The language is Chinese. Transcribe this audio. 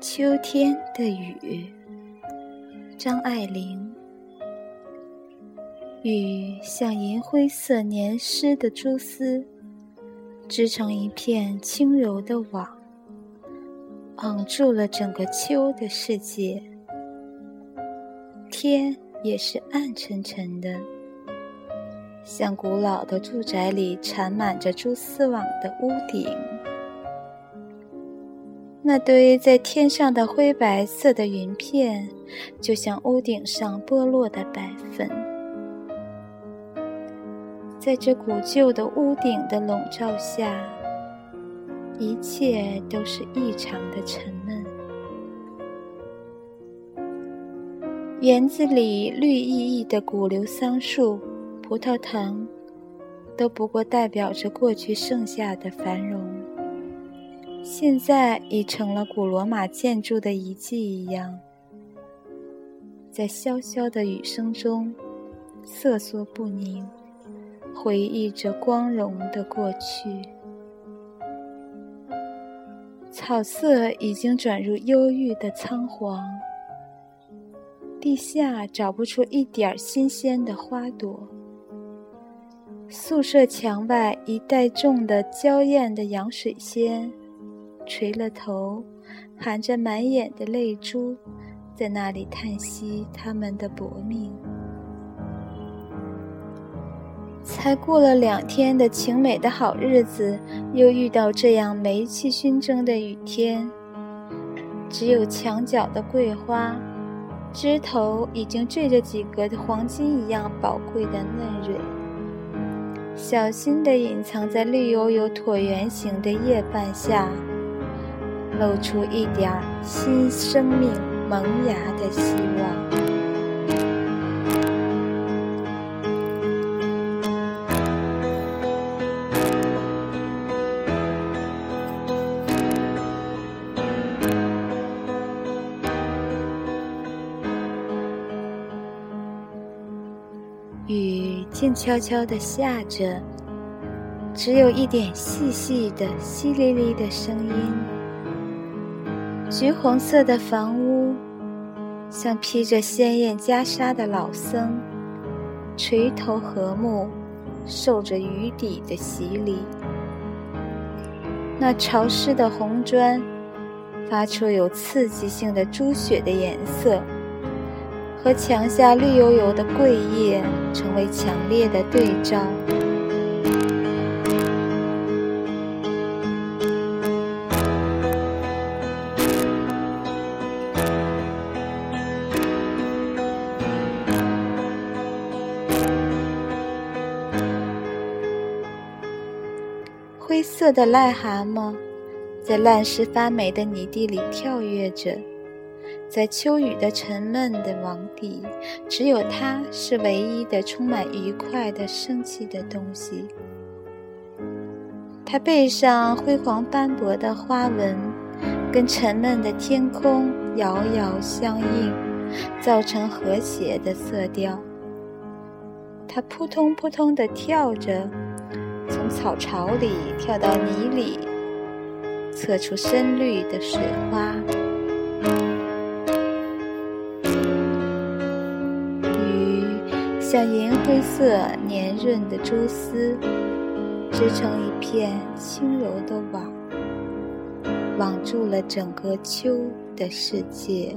秋天的雨，张爱玲。雨像银灰色黏湿的蛛丝，织成一片轻柔的网，网住了整个秋的世界。天也是暗沉沉的，像古老的住宅里缠满着蛛丝网的屋顶。那堆在天上的灰白色的云片，就像屋顶上剥落的白粉。在这古旧的屋顶的笼罩下，一切都是异常的沉闷。园子里绿意意的古流桑树、葡萄藤，都不过代表着过去剩下的繁荣。现在已成了古罗马建筑的遗迹一样，在潇潇的雨声中瑟缩不宁，回忆着光荣的过去。草色已经转入忧郁的苍黄，地下找不出一点新鲜的花朵。宿舍墙外一带种的娇艳的洋水仙。垂了头，含着满眼的泪珠，在那里叹息他们的薄命。才过了两天的晴美的好日子，又遇到这样煤气熏蒸的雨天。只有墙角的桂花，枝头已经缀着几个黄金一样宝贵的嫩蕊，小心地隐藏在绿油油椭圆形的叶瓣下。露出一点新生命萌芽的希望。雨静悄悄地下着，只有一点细细的淅沥沥的声音。橘红色的房屋，像披着鲜艳袈裟的老僧，垂头和睦，受着雨底的洗礼。那潮湿的红砖，发出有刺激性的朱血的颜色，和墙下绿油油的桂叶成为强烈的对照。灰色的癞蛤蟆，在烂石发霉的泥地里跳跃着，在秋雨的沉闷的网底，只有它是唯一的充满愉快的生气的东西。它背上辉煌斑驳的花纹，跟沉闷的天空遥遥相应，造成和谐的色调。它扑通扑通地跳着。从草巢里跳到泥里，测出深绿的水花。雨像银灰色黏润的蛛丝，织成一片轻柔的网，网住了整个秋的世界。